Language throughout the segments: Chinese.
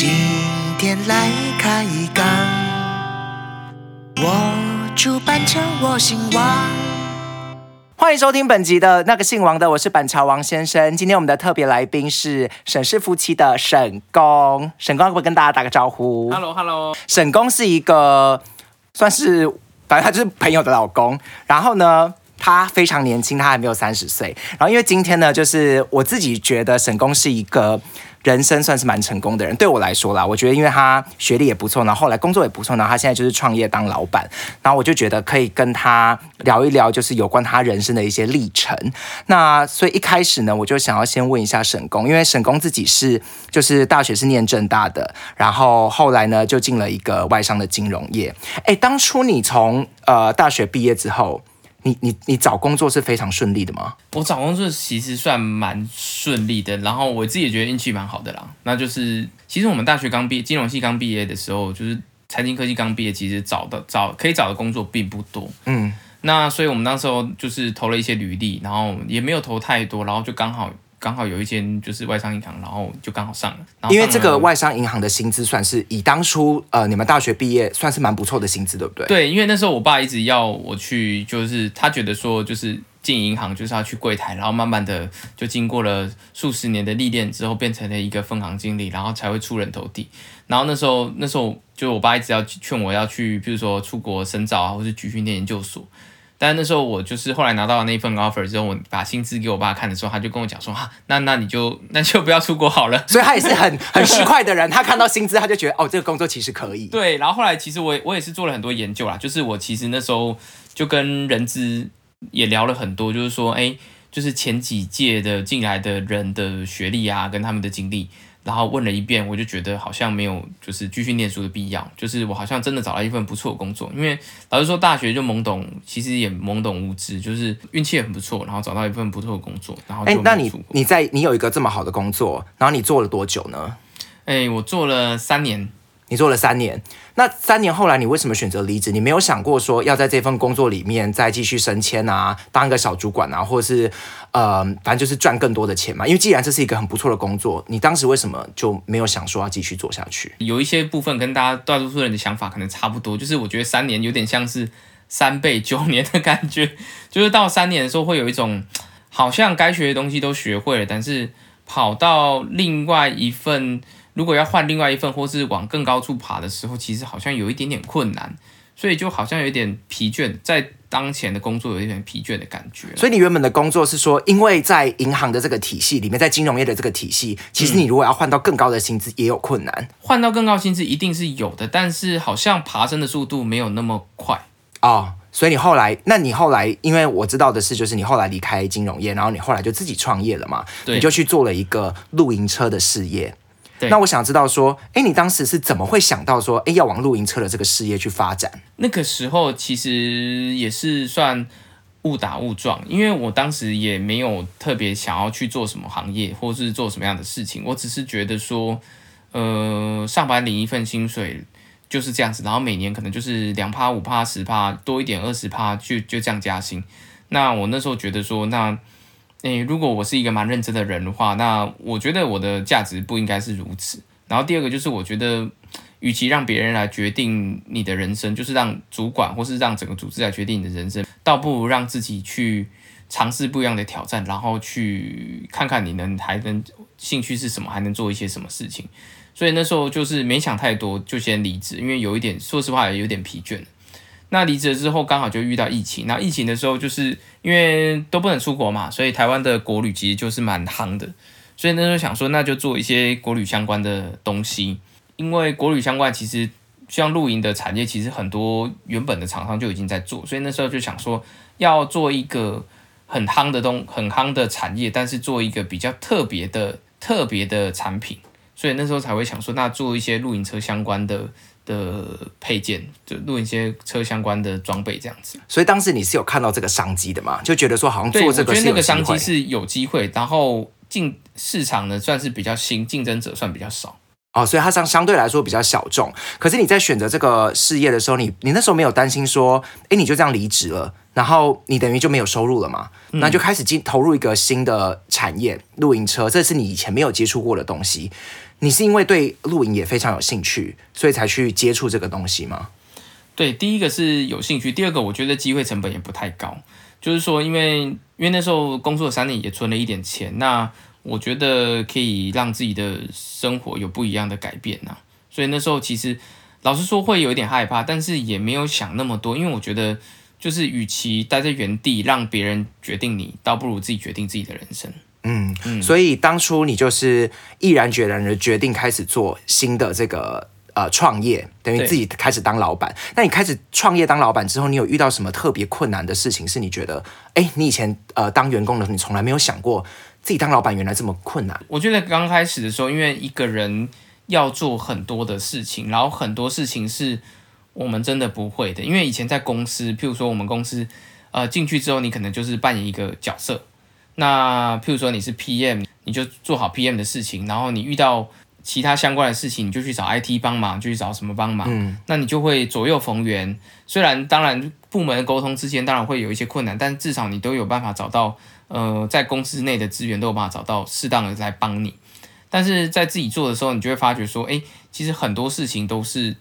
今天来开港，我住板桥，我姓王。欢迎收听本集的那个姓王的，我是板桥王先生。今天我们的特别来宾是沈氏夫妻的沈公，沈公要不要跟大家打个招呼 Hello Hello，沈公是一个算是，反正他就是朋友的老公。然后呢，他非常年轻，他还没有三十岁。然后因为今天呢，就是我自己觉得沈公是一个。人生算是蛮成功的人，对我来说啦，我觉得因为他学历也不错，然后后来工作也不错，然后他现在就是创业当老板，然后我就觉得可以跟他聊一聊，就是有关他人生的一些历程。那所以一开始呢，我就想要先问一下沈工，因为沈工自己是就是大学是念正大的，然后后来呢就进了一个外商的金融业。哎，当初你从呃大学毕业之后。你你你找工作是非常顺利的吗？我找工作其实算蛮顺利的，然后我自己也觉得运气蛮好的啦。那就是其实我们大学刚毕金融系刚毕业的时候，就是财经科技刚毕业，其实找的找可以找的工作并不多。嗯，那所以我们那时候就是投了一些履历，然后也没有投太多，然后就刚好。刚好有一间就是外商银行，然后就刚好上了。因为这个外商银行的薪资算是以当初呃你们大学毕业算是蛮不错的薪资，对不对？对，因为那时候我爸一直要我去，就是他觉得说就是进银行就是要去柜台，然后慢慢的就经过了数十年的历练之后，变成了一个分行经理，然后才会出人头地。然后那时候那时候就我爸一直要劝我要去，比如说出国深造啊，或是去训练研究所。但那时候我就是后来拿到那份 offer 之后，我把薪资给我爸看的时候，他就跟我讲说啊，那那你就那就不要出国好了。所以他也是很很实快的人，他看到薪资他就觉得哦，这个工作其实可以。对，然后后来其实我我也是做了很多研究啦，就是我其实那时候就跟人资也聊了很多，就是说哎，就是前几届的进来的人的学历啊，跟他们的经历。然后问了一遍，我就觉得好像没有就是继续念书的必要，就是我好像真的找到一份不错的工作。因为老实说，大学就懵懂，其实也懵懂无知，就是运气也很不错，然后找到一份不错的工作。然后，哎，那你你在你有一个这么好的工作，然后你做了多久呢？哎，我做了三年。你做了三年，那三年后来你为什么选择离职？你没有想过说要在这份工作里面再继续升迁啊，当一个小主管啊，或者是呃，反正就是赚更多的钱嘛？因为既然这是一个很不错的工作，你当时为什么就没有想说要继续做下去？有一些部分跟大家大多数人的想法可能差不多，就是我觉得三年有点像是三倍九年的感觉，就是到三年的时候会有一种好像该学的东西都学会了，但是跑到另外一份。如果要换另外一份，或是往更高处爬的时候，其实好像有一点点困难，所以就好像有点疲倦，在当前的工作有一点疲倦的感觉。所以你原本的工作是说，因为在银行的这个体系里面，在金融业的这个体系，其实你如果要换到更高的薪资，也有困难。换到更高薪资一定是有的，但是好像爬升的速度没有那么快哦。所以你后来，那你后来，因为我知道的是，就是你后来离开金融业，然后你后来就自己创业了嘛？对，你就去做了一个露营车的事业。那我想知道说，哎，你当时是怎么会想到说，哎，要往露营车的这个事业去发展？那个时候其实也是算误打误撞，因为我当时也没有特别想要去做什么行业，或是做什么样的事情，我只是觉得说，呃，上班领一份薪水就是这样子，然后每年可能就是两趴、五趴、十趴多一点、二十趴，就就这样加薪。那我那时候觉得说，那。诶，如果我是一个蛮认真的人的话，那我觉得我的价值不应该是如此。然后第二个就是，我觉得，与其让别人来决定你的人生，就是让主管或是让整个组织来决定你的人生，倒不如让自己去尝试不一样的挑战，然后去看看你能还能兴趣是什么，还能做一些什么事情。所以那时候就是没想太多，就先离职，因为有一点，说实话也有点疲倦。那离职了之后，刚好就遇到疫情。那疫情的时候，就是因为都不能出国嘛，所以台湾的国旅其实就是蛮夯的。所以那时候想说，那就做一些国旅相关的东西。因为国旅相关，其实像露营的产业，其实很多原本的厂商就已经在做。所以那时候就想说，要做一个很夯的东，很夯的产业，但是做一个比较特别的、特别的产品。所以那时候才会想说，那做一些露营车相关的。的配件，就录一些车相关的装备这样子。所以当时你是有看到这个商机的嘛？就觉得说好像做这个是那个商机是有机会，然后进市场呢算是比较新，竞争者算比较少哦，所以它相相对来说比较小众。可是你在选择这个事业的时候，你你那时候没有担心说，哎，你就这样离职了，然后你等于就没有收入了嘛？那就开始进投入一个新的产业，露营车，这是你以前没有接触过的东西。你是因为对露营也非常有兴趣，所以才去接触这个东西吗？对，第一个是有兴趣，第二个我觉得机会成本也不太高，就是说，因为因为那时候工作三年也存了一点钱，那我觉得可以让自己的生活有不一样的改变呐、所以那时候其实老实说会有一点害怕，但是也没有想那么多，因为我觉得就是与其待在原地让别人决定你，倒不如自己决定自己的人生。嗯，所以当初你就是毅然决然的决定开始做新的这个呃创业，等于自己开始当老板。那你开始创业当老板之后，你有遇到什么特别困难的事情？是你觉得，哎，你以前呃当员工的时候，你从来没有想过自己当老板原来这么困难？我觉得刚开始的时候，因为一个人要做很多的事情，然后很多事情是我们真的不会的。因为以前在公司，譬如说我们公司，呃，进去之后，你可能就是扮演一个角色。那譬如说你是 PM，你就做好 PM 的事情，然后你遇到其他相关的事情，你就去找 IT 帮忙，就去找什么帮忙。嗯，那你就会左右逢源。虽然当然部门沟通之间当然会有一些困难，但至少你都有办法找到，呃，在公司内的资源都有办法找到适当的来帮你。但是在自己做的时候，你就会发觉说，哎，其实很多事情都是，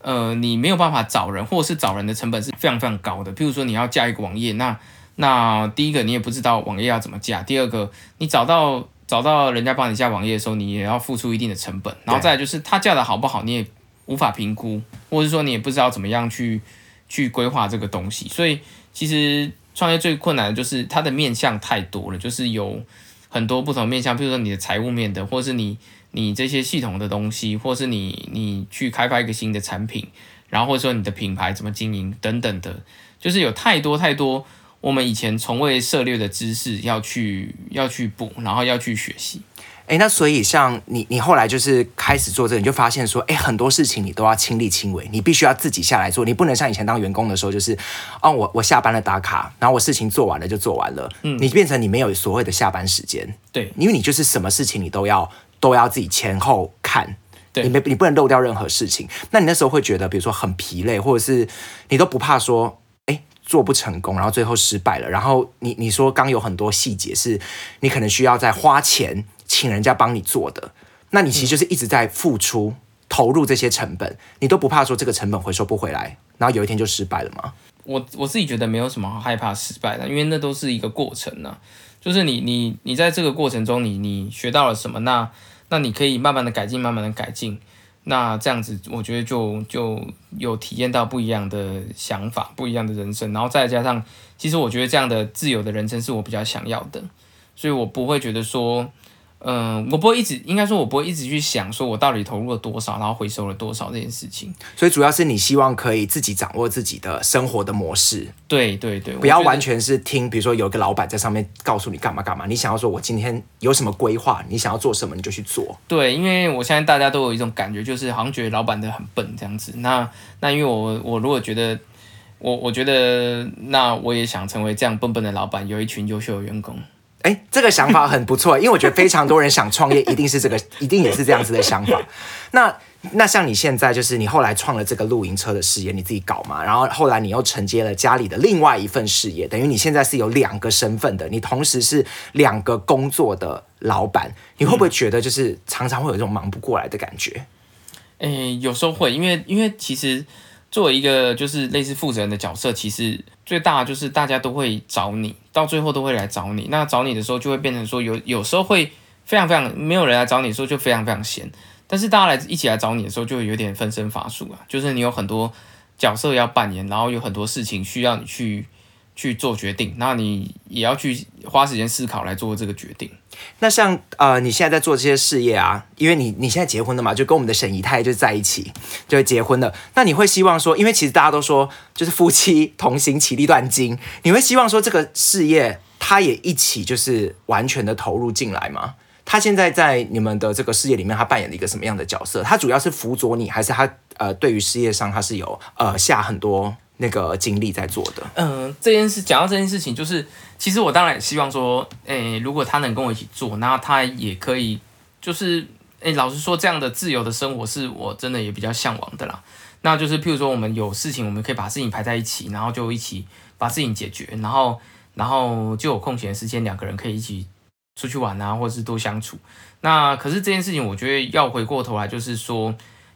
呃，你没有办法找人，或者是找人的成本是非常非常高的。譬如说你要架一个网页，那那第一个你也不知道网页要怎么架，第二个你找到找到人家帮你架网页的时候，你也要付出一定的成本，然后再来就是他架的好不好，你也无法评估，或者说你也不知道怎么样去去规划这个东西，所以其实创业最困难的就是它的面向太多了，就是有很多不同面向，比如说你的财务面的，或是你你这些系统的东西，或是你你去开发一个新的产品，然后或者说你的品牌怎么经营等等的，就是有太多太多我们以前从未涉猎的知识要去要去补，然后要去学习。哎，那所以像你，你后来就是开始做这个，你就发现说，哎，很多事情你都要亲力亲为，你必须要自己下来做，你不能像以前当员工的时候，就是，哦，我我下班了打卡，然后我事情做完了就做完了，嗯，你变成你没有所谓的下班时间，对因为你就是什么事情你都要都要自己前后看。对你没你不能漏掉任何事情。那你那时候会觉得，比如说很疲累，或者是你都不怕说，哎，做不成功，然后最后失败了。然后你你说刚有很多细节是你可能需要再花钱请人家帮你做的，那你其实就是一直在付出、投入这些成本，你都不怕说这个成本回收不回来，然后有一天就失败了吗？我我自己觉得没有什么好害怕失败的，因为那都是一个过程呢、就是你你你在这个过程中你，你学到了什么，那那你可以慢慢的改进，慢慢的改进，那这样子我觉得就就有体验到不一样的想法，不一样的人生，然后再加上，其实我觉得这样的自由的人生是我比较想要的，所以我不会觉得说。嗯，我不会一直，应该说，我不会一直去想说我到底投入了多少，然后回收了多少这件事情。所以主要是你希望可以自己掌握自己的生活的模式，对对对，不要完全是听，比如说有一个老板在上面告诉你干嘛干嘛，你想要说我今天有什么规划，你想要做什么你就去做。对，因为我相信大家都有一种感觉，就是好像觉得老板的很笨这样子。那那因为我我如果觉得我我觉得那我也想成为这样笨笨的老板，有一群优秀的员工。哎，这个想法很不错，因为我觉得非常多人想创业，一定是这个，一定也是这样子的想法。那那像你现在，就是你后来创了这个露营车的事业，你自己搞嘛，然后后来你又承接了家里的另外一份事业，等于你现在是有两个身份的，你同时是两个工作的老板，你会不会觉得就是常常会有这种忙不过来的感觉？诶，有时候会，因为因为其实作为一个就是类似负责人的角色，其实最大就是大家都会找你，到最后都会来找你。那找你的时候，就会变成说有有时候会非常非常没有人来找你的时候，就非常非常闲。但是大家来一起来找你的时候，就有点分身乏术啊，就是你有很多角色要扮演，然后有很多事情需要你去去做决定，那你也要去花时间思考来做这个决定。那像呃，你现在在做这些事业啊，因为你你现在结婚了嘛，就跟我们的沈怡泰就在一起，就结婚了。那你会希望说，因为其实大家都说，就是夫妻同行其利断金，你会希望说这个事业他也一起就是完全的投入进来吗？他现在在你们的这个事业里面，他扮演了一个什么样的角色？他主要是辅佐你，还是他呃对于事业上他是有呃下很多那个精力在做的？嗯，这件事讲到这件事情，就是其实我当然也希望说，诶、如果他能跟我一起做，那他也可以，就是诶、老实说，这样的自由的生活是我真的也比较向往的啦。那就是譬如说，我们有事情，我们可以把事情排在一起，然后就一起把事情解决，然后然后就有空闲时间，两个人可以一起出去玩啊，或者是多相处。那可是这件事情，我觉得要回过头来，就是说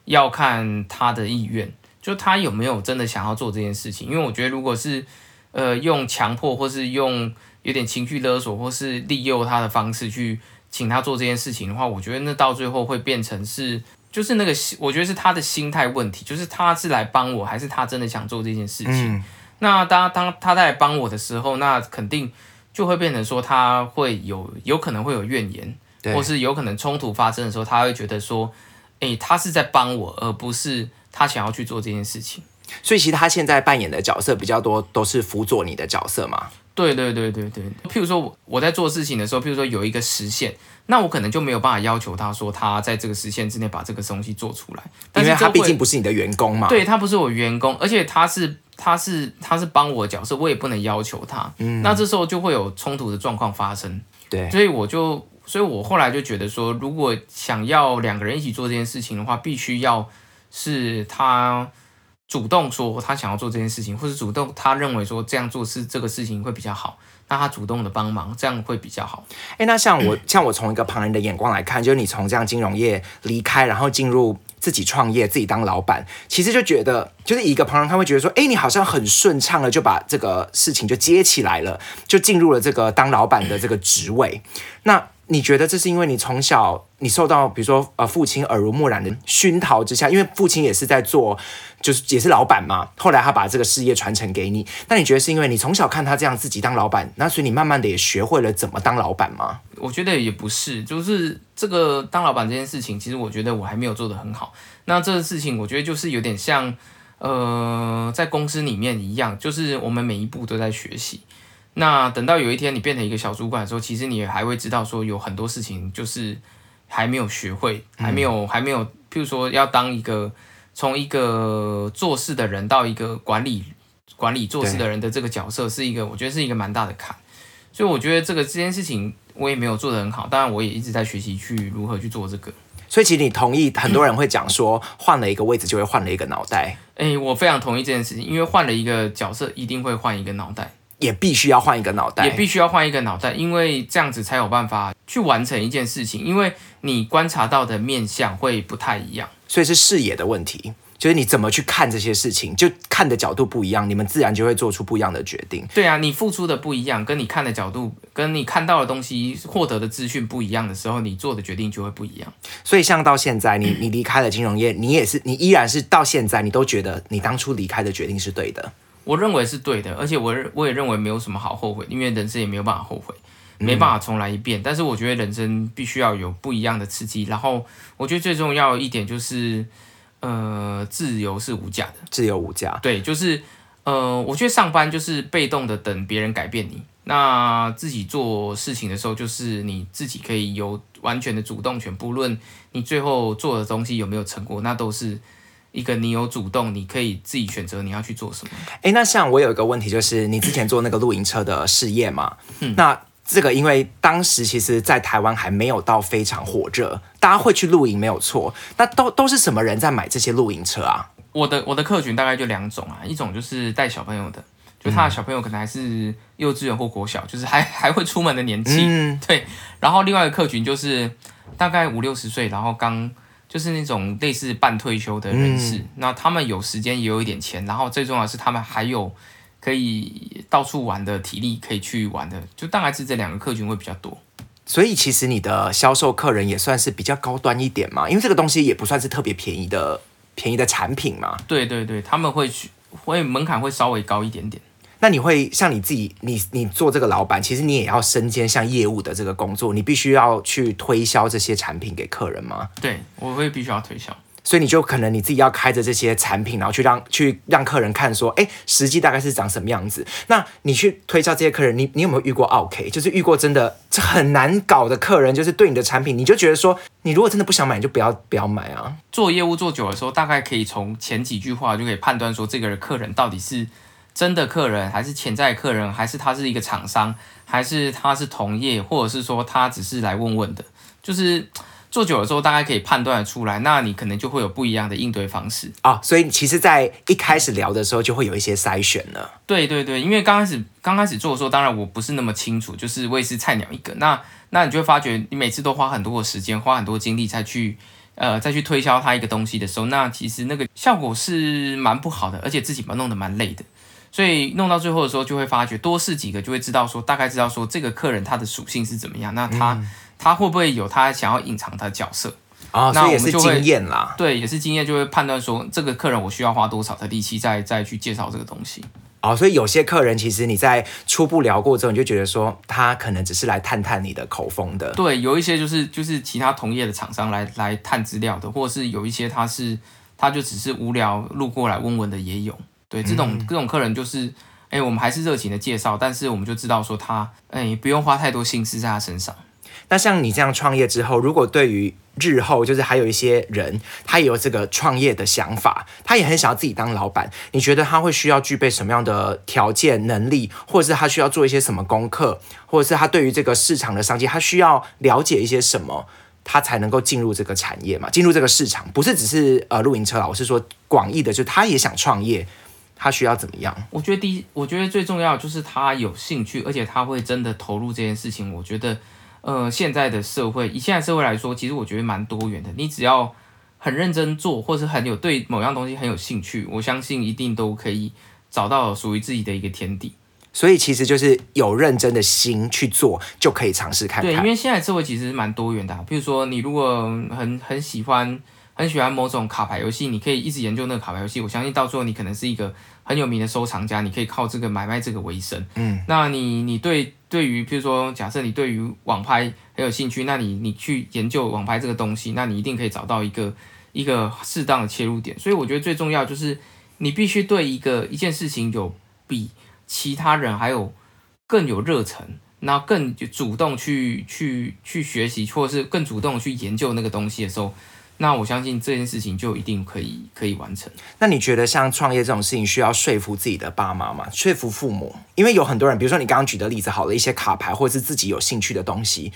要看他的意愿，就他有没有真的想要做这件事情。因为我觉得，如果是呃用强迫，或是用有点情绪勒索，或是利诱他的方式去请他做这件事情的话，我觉得那到最后会变成是，就是那个，我觉得是他的心态问题，就是他是来帮我，还是他真的想做这件事情。那当当他在帮我的时候，那肯定就会变成说他会有有可能会有怨言，或是有可能冲突发生的时候，他会觉得说，诶，他是在帮我，而不是他想要去做这件事情。所以其实他现在扮演的角色比较多，都是辅佐你的角色嘛。对对对对对。譬如说我在做事情的时候，譬如说有一个实现，那我可能就没有办法要求他说他在这个时限之内把这个东西做出来，因为他毕竟不是你的员工嘛。对他不是我员工，而且他是。他是他是帮我角色，我也不能要求他。嗯，那这时候就会有冲突的状况发生。对，所以我就，所以我后来就觉得说，如果想要两个人一起做这件事情的话，必须要是他主动说他想要做这件事情，或者主动他认为说这样做是这个事情会比较好，那他主动的帮忙，这样会比较好。哎，那像我像我从一个旁人的眼光来看，就是你从这样金融业离开，然后进入。自己创业，自己当老板，其实就觉得，就是一个旁人他会觉得说，哎，你好像很顺畅的就把这个事情就接起来了，就进入了这个当老板的这个职位。那你觉得这是因为你从小你受到，比如说呃父亲耳濡目染的熏陶之下，因为父亲也是在做。就是也是老板嘛，后来他把这个事业传承给你，那你觉得是因为你从小看他这样自己当老板，那所以你慢慢的也学会了怎么当老板吗？我觉得也不是，就是这个当老板这件事情，其实我觉得我还没有做得很好。那这个事情，我觉得就是有点像，呃，在公司里面一样，就是我们每一步都在学习。那等到有一天你变成一个小主管的时候，其实你还会知道说有很多事情就是还没有学会，还没有还没有，譬如说要当一个。从一个做事的人到一个管理管理做事的人的这个角色，是一个我觉得是一个蛮大的坎，所以我觉得这个这件事情我也没有做得很好，当然我也一直在学习去如何去做这个。所以其实你同意很多人会讲说，换了一个位置就会换了一个脑袋。哎，我非常同意这件事情，因为换了一个角色一定会换一个脑袋。也必须要换一个脑袋，也必须要换一个脑袋，因为这样子才有办法去完成一件事情。因为你观察到的面相会不太一样，所以是视野的问题，就是你怎么去看这些事情，就看的角度不一样，你们自然就会做出不一样的决定。对啊，你付出的不一样，跟你看的角度，跟你看到的东西、获得的资讯不一样的时候，你做的决定就会不一样。所以像到现在，你你离开了金融业，你也是，你依然是到现在，你都觉得你当初离开的决定是对的。我认为是对的，而且我我也认为没有什么好后悔，因为人生也没有办法后悔，没办法重来一遍。但是我觉得人生必须要有不一样的刺激。然后我觉得最重要一点就是，呃，自由是无价的，自由无价。对，就是呃，我觉得上班就是被动的等别人改变你，那自己做事情的时候，就是你自己可以有完全的主动权，不论你最后做的东西有没有成果，那都是。一个你有主动，你可以自己选择你要去做什么。哎，那像我有一个问题，就是你之前做那个露营车的事业嘛？那这个因为当时其实，在台湾还没有到非常火热，大家会去露营没有错。那都都是什么人在买这些露营车啊？我的我的客群大概就两种啊，一种就是带小朋友的，就他的小朋友可能还是幼稚园或国小，就是还还会出门的年纪。嗯，对。然后另外一个客群就是大概五六十岁，然后刚。就是那种类似半退休的人士，那他们有时间也有一点钱，然后最重要是他们还有可以到处玩的体力，可以去玩的，就大概是这两个客群会比较多。所以其实你的销售客人也算是比较高端一点嘛，因为这个东西也不算是特别便宜的便宜的产品嘛。对对对，他们会去会门槛会稍微高一点点。那你会像你自己，你你做这个老板，其实你也要身兼像业务的这个工作，你必须要去推销这些产品给客人吗？对，我会必须要推销，所以你就可能你自己要开着这些产品，然后去让去让客人看说，哎，实际大概是长什么样子。那你去推销这些客人，你你有没有遇过 OK？就是遇过真的这很难搞的客人，就是对你的产品，你就觉得说，你如果真的不想买，你就不要不要买啊。做业务做久的时候，大概可以从前几句话就可以判断说，这个客人到底是。真的客人还是潜在客人，还是他是一个厂商，还是他是同业，或者是说他只是来问问的，就是做久了之后，大概可以判断得出来，那你可能就会有不一样的应对方式。啊、所以其实，在一开始聊的时候，就会有一些筛选了。对对对，因为刚开始刚开始做的时候，当然我不是那么清楚，就是我也是菜鸟一个。那那你就会发觉，你每次都花很多的时间，花很多精力再去呃再去推销他一个东西的时候，那其实那个效果是蛮不好的，而且自己蛮弄得蛮累的。所以弄到最后的时候，就会发觉多试几个，就会知道说大概知道说这个客人他的属性是怎么样，那他、他会不会有他想要隐藏他的角色？啊、那也是我们就会经验啦。对，也是经验就会判断说这个客人我需要花多少的力气再再去介绍这个东西。哦，所以有些客人其实你在初步聊过之后，你就觉得说他可能只是来探探你的口风的。对，有一些就是就是其他同业的厂商来来探资料的，或者是有一些他是他就只是无聊路过来问问的也有。对，这种、这种客人就是，哎，我们还是热情的介绍，但是我们就知道说他，哎，不用花太多心思在他身上。那像你这样创业之后，如果对于日后就是还有一些人，他也有这个创业的想法，他也很想要自己当老板，你觉得他会需要具备什么样的条件、能力，或者是他需要做一些什么功课，或者是他对于这个市场的商机，他需要了解一些什么？他才能够进入这个产业嘛，进入这个市场，不是只是呃露营车啦，我是说广义的，就他也想创业，他需要怎么样？我觉得第一，我觉得最重要就是他有兴趣，而且他会真的投入这件事情。我觉得，呃，现在的社会，以现在社会来说，其实我觉得蛮多元的。你只要很认真做，或是很有对某样东西很有兴趣，我相信一定都可以找到属于自己的一个天地。所以其实就是有认真的心去做，就可以尝试看对，因。为现在社会其实蛮多元的、啊，比如说你如果很很喜欢很喜欢某种卡牌游戏，你可以一直研究那个卡牌游戏。我相信到最后你可能是一个很有名的收藏家，你可以靠这个买卖这个为生。嗯，那你你对对于譬如说假设你对于网拍很有兴趣，那你你去研究网拍这个东西，那你一定可以找到一个一个适当的切入点。所以我觉得最重要就是你必须对一个一件事情有比其他人还有更有热忱，然后更主动去去去学习，或者是更主动去研究那个东西的时候，那我相信这件事情就一定可以可以完成。那你觉得像创业这种事情，需要说服自己的爸妈吗？说服父母？因为有很多人，比如说你刚刚举的例子，好了一些卡牌或者是自己有兴趣的东西，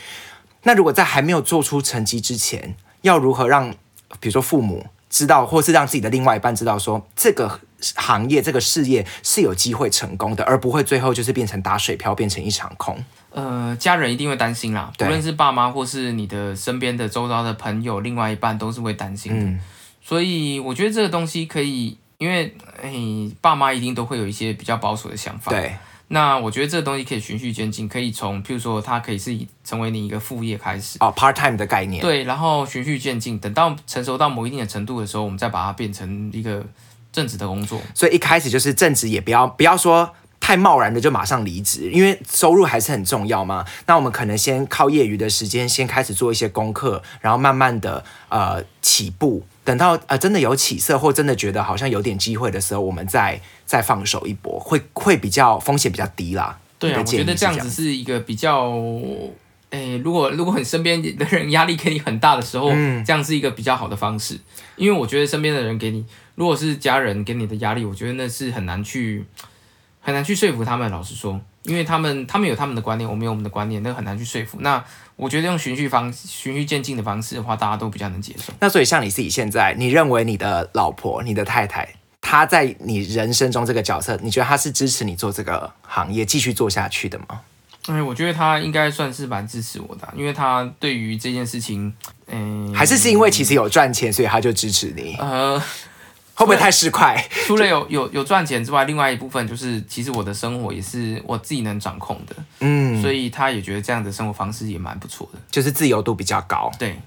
那如果在还没有做出成绩之前，要如何让，比如说父母知道，或是让自己的另外一半知道说，这个行业、这个事业是有机会成功的，而不会最后就是变成打水漂，变成一场空。呃，家人一定会担心啦，对不论是爸妈或是你的身边的周遭的朋友，另外一半都是会担心的。嗯所以我觉得这个东西可以，因为哎，爸妈一定都会有一些比较保守的想法。对，那我觉得这个东西可以循序渐进，可以从譬如说它可以是以成为你一个副业开始。哦，part time 的概念。对，然后循序渐进，等到成熟到某一定的程度的时候，我们再把它变成一个正职的工作。所以一开始就是正职，也不要不要说太贸然的就马上离职，因为收入还是很重要嘛。那我们可能先靠业余的时间，先开始做一些功课，然后慢慢的呃起步，等到呃真的有起色，或真的觉得好像有点机会的时候，我们再再放手一搏，会会比较风险比较低啦。对啊，我觉得这这样子是一个比较，诶，如果如果你身边的人压力给你很大的时候，嗯这样是一个比较好的方式。因为我觉得身边的人给你，如果是家人给你的压力，我觉得那是很难去很难去说服他们。老实说，因为他们他们有他们的观念，我们有我们的观念，那很难去说服。那我觉得用循序方循序渐进的方式的话，大家都比较能接受。那所以像你自己现在，你认为你的老婆、你的太太，她在你人生中这个角色，你觉得她是支持你做这个行业继续做下去的吗？哎，我觉得他应该算是蛮支持我的啊、因为他对于这件事情，嗯，还是是因为其实有赚钱，所以她就支持你？呃，会不会太市侩？除了有有有赚钱之外，另外一部分就是，其实我的生活也是我自己能掌控的，嗯，所以他也觉得这样的生活方式也蛮不错的。就是自由度比较高。对，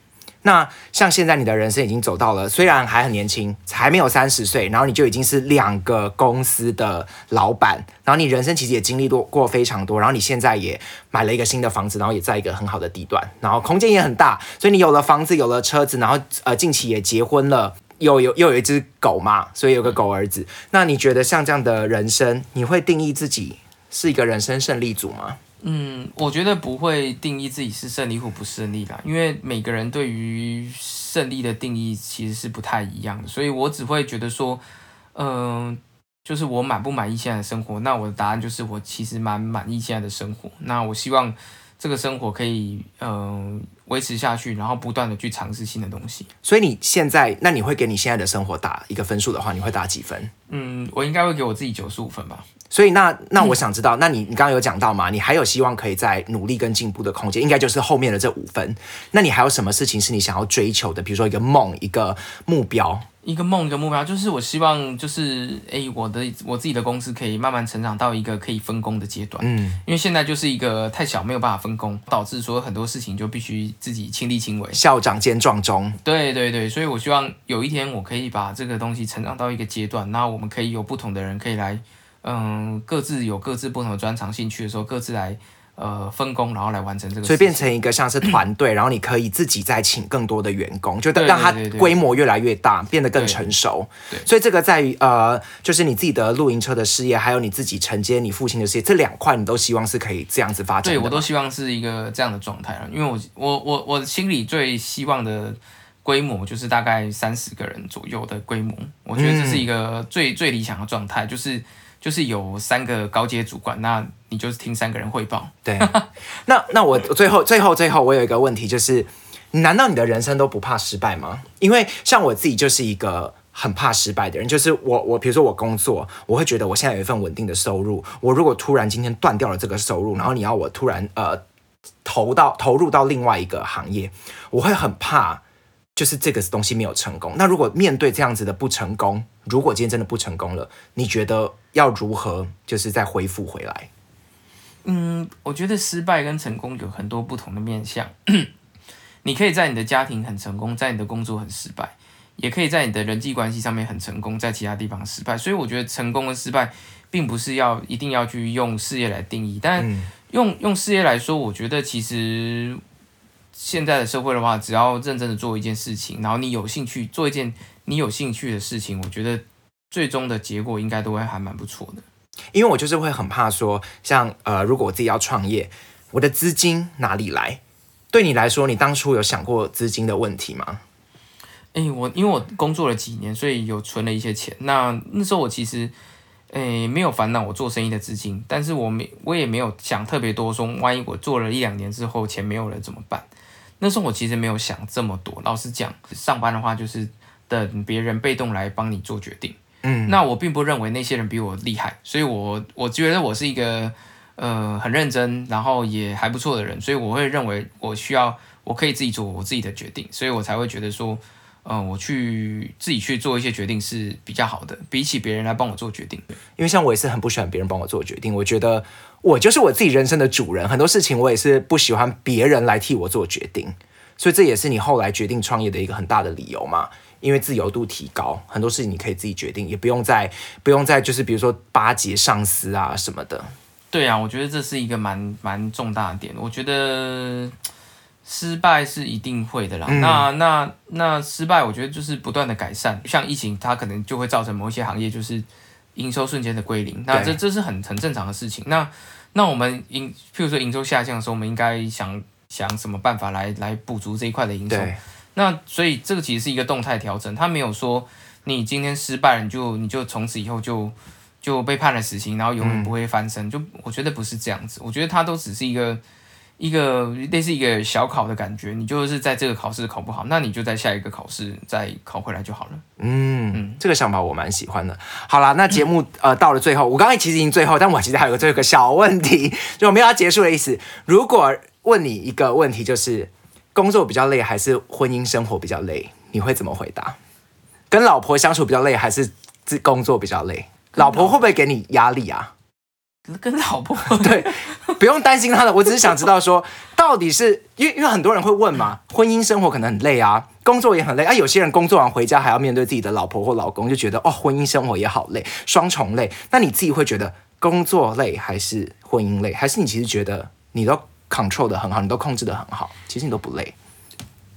那像现在你的人生已经走到了，虽然还很年轻，还没有三十岁，然后你就已经是两个公司的老板，然后你人生其实也经历过过非常多，然后你现在也买了一个新的房子，然后也在一个很好的地段，然后空间也很大，所以你有了房子，有了车子，然后呃近期也结婚了。又有又有一只狗嘛，所以有个狗儿子。那你觉得像这样的人生，你会定义自己是一个人生胜利组吗？嗯，我觉得不会定义自己是胜利或不胜利啦，因为每个人对于胜利的定义其实是不太一样的，所以我只会觉得说，嗯、就是我满不满意现在的生活？那我的答案就是我其实蛮满意现在的生活。那我希望这个生活可以嗯维持下去，然后不断的去尝试新的东西。所以你现在，那你会给你现在的生活打一个分数的话，你会打几分？嗯，我应该会给我自己九十五分吧。所以那那我想知道，那你你刚刚有讲到嘛？你还有希望可以在努力跟进步的空间，应该就是后面的这五分。那你还有什么事情是你想要追求的？比如说一个梦，一个目标。一个梦，一个目标，就是我希望，就是诶，我的我自己的公司可以慢慢成长到一个可以分工的阶段。嗯，因为现在就是一个太小，没有办法分工，导致说很多事情就必须自己亲力亲为。校长兼撞钟。对对对，所以我希望有一天我可以把这个东西成长到一个阶段，那我们可以有不同的人可以来，嗯，各自有各自不同的专长、兴趣的时候，各自来。呃，分工，然后来完成这个，所以变成一个像是团队，然后你可以自己再请更多的员工，就对让它规模越来越大，变得更成熟。对所以这个在于呃，就是你自己的露营车的事业，还有你自己承接你父亲的事业，这两块你都希望是可以这样子发展。对我都希望是一个这样的状态了，因为我我我我心里最希望的规模就是大概三十个人左右的规模，我觉得这是一个最、最理想的状态，就是就是有三个高阶主管，那你就是听三个人汇报。对，那那我最后最后最后我有一个问题，就是难道你的人生都不怕失败吗？因为像我自己就是一个很怕失败的人，就是我我比如说我工作，我会觉得我现在有一份稳定的收入，我如果突然今天断掉了这个收入，然后你要我突然呃投到投入到另外一个行业，我会很怕。就是这个东西没有成功。那如果面对这样子的不成功，如果今天真的不成功了，你觉得要如何就是再恢复回来？嗯，我觉得失败跟成功有很多不同的面向。你可以在你的家庭很成功，在你的工作很失败，也可以在你的人际关系上面很成功，在其他地方失败。所以我觉得成功跟失败，并不是要一定要去用事业来定义，但用用事业来说，我觉得其实。现在的社会的话，只要认真的做一件事情，然后你有兴趣做一件你有兴趣的事情，我觉得最终的结果应该都会还蛮不错的。因为我就是会很怕说，像呃，如果我自己要创业，我的资金哪里来？对你来说，你当初有想过资金的问题吗？诶，我因为我工作了几年，所以有存了一些钱。那那时候我其实诶没有烦恼我做生意的资金，但是我没我也没有想特别多，说万一我做了一两年之后钱没有了怎么办？那时候我其实没有想这么多，老实讲，上班的话就是等别人被动来帮你做决定。嗯，那我并不认为那些人比我厉害，所以我我觉得我是一个呃很认真，然后也还不错的人，所以我会认为我需要我可以自己做我自己的决定，所以我才会觉得说，嗯，我去自己去做一些决定是比较好的，比起别人来帮我做决定。因为像我也是很不喜欢别人帮我做决定，我觉得我就是我自己人生的主人，很多事情我也是不喜欢别人来替我做决定，所以这也是你后来决定创业的一个很大的理由嘛。因为自由度提高，很多事情你可以自己决定，也不用再不用再就是比如说巴结上司啊什么的。对啊，我觉得这是一个蛮蛮重大的点。我觉得失败是一定会的啦。那那那失败，我觉得就是不断的改善。像疫情，它可能就会造成某一些行业就是营收瞬间的归零。那这这是很很正常的事情。那那我们营，譬如说营收下降的时候，我们应该想想什么办法来来补足这一块的营收。那所以这个其实是一个动态调整，它没有说你今天失败了，你就你就从此以后就就被判了死刑，然后永远不会翻身。就我觉得不是这样子，我觉得它都只是一个一个类似一个小考的感觉，你就是在这个考试考不好，那你就在下一个考试再考回来就好了。嗯，这个想法我蛮喜欢的。好啦，那节目呃到了最后，我刚才其实已经最后，但我其实还有个最后一个小问题，就我们要结束的意思。如果问你一个问题，就是工作比较累还是婚姻生活比较累，你会怎么回答？跟老婆相处比较累还是自工作比较累？老婆会不会给你压力啊？跟老婆 对，不用担心他的，我只是想知道说，到底是因为因为很多人会问嘛，婚姻生活可能很累啊，工作也很累啊，有些人工作完回家还要面对自己的老婆或老公，就觉得哦，婚姻生活也好累，双重累。那你自己会觉得工作累还是婚姻累，还是你其实觉得你都 control 的很好，你都控制的很好，其实你都不累？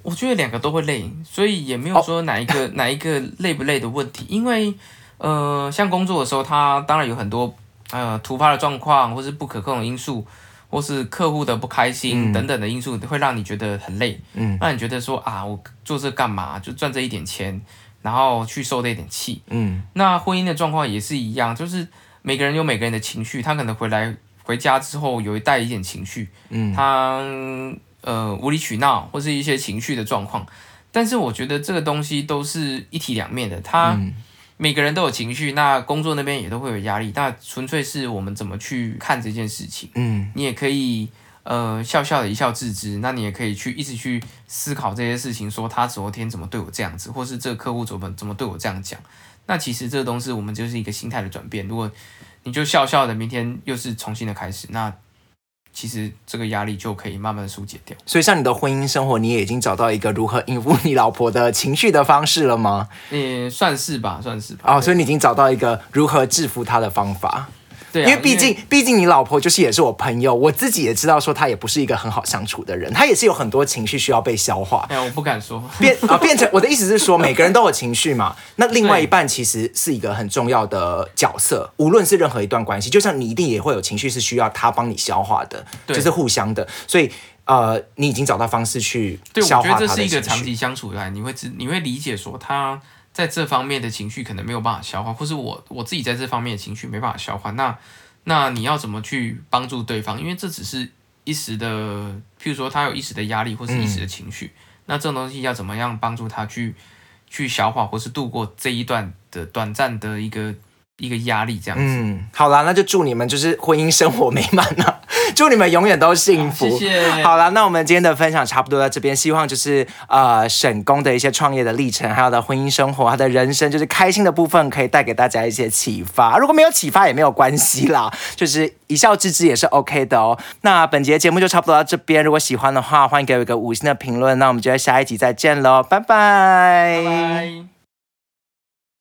我觉得两个都会累，所以也没有说哪一个、哪一个累不累的问题。因为呃，像工作的时候，他当然有很多呃突发的状况，或是不可控的因素，或是客户的不开心、等等的因素，会让你觉得很累。嗯，让你觉得说啊，我做这干嘛？就赚这一点钱，然后去受这一点气。嗯，那婚姻的状况也是一样，就是每个人有每个人的情绪，他可能回来回家之后有一带一点情绪，嗯，他呃无理取闹或是一些情绪的状况，但是我觉得这个东西都是一体两面的，他每个人都有情绪，那工作那边也都会有压力，那纯粹是我们怎么去看这件事情，嗯，你也可以。呃，笑笑的一笑置之，那你也可以去一直去思考这些事情，说他昨天怎么对我这样子，或是这个客户怎么怎么对我这样讲。那其实这个东西，我们就是一个心态的转变。如果你就笑笑的，明天又是重新的开始，那其实这个压力就可以慢慢的疏解掉。所以，像你的婚姻生活，你也已经找到一个如何应付你老婆的情绪的方式了吗？嗯，算是吧，算是吧。哦，所以你已经找到一个如何制服她的方法。因为毕竟，毕竟你老婆就是也是我朋友，我自己也知道说她也不是一个很好相处的人，她也是有很多情绪需要被消化。哎，我不敢说变 啊，变成我的意思是说，每个人都有情绪嘛。那另外一半其实是一个很重要的角色，无论是任何一段关系，就像你一定也会有情绪是需要他帮你消化的，就是互相的。所以呃，你已经找到方式去消化他的这是一个长期相处来，你会知你会理解说他。在这方面的情绪可能没有办法消化，或是我我自己在这方面的情绪没办法消化，那那你要怎么去帮助对方？因为这只是一时的，譬如说他有一时的压力或是一时的情绪，那这种东西要怎么样帮助他去去消化，或是度过这一段的短暂的一个一个压力？这样子。嗯，好啦，那就祝你们就是婚姻生活美满了。祝你们永远都幸福。谢谢。好了，那我们今天的分享差不多到这边。希望就是呃沈工的一些创业的历程，还有的婚姻生活，他的人生就是开心的部分，可以带给大家一些启发。如果没有启发也没有关系啦，就是一笑置之也是 OK 的哦。那本节节目就差不多到这边。如果喜欢的话，欢迎给我一个五星的评论。那我们就在下一集再见喽，拜拜。拜拜。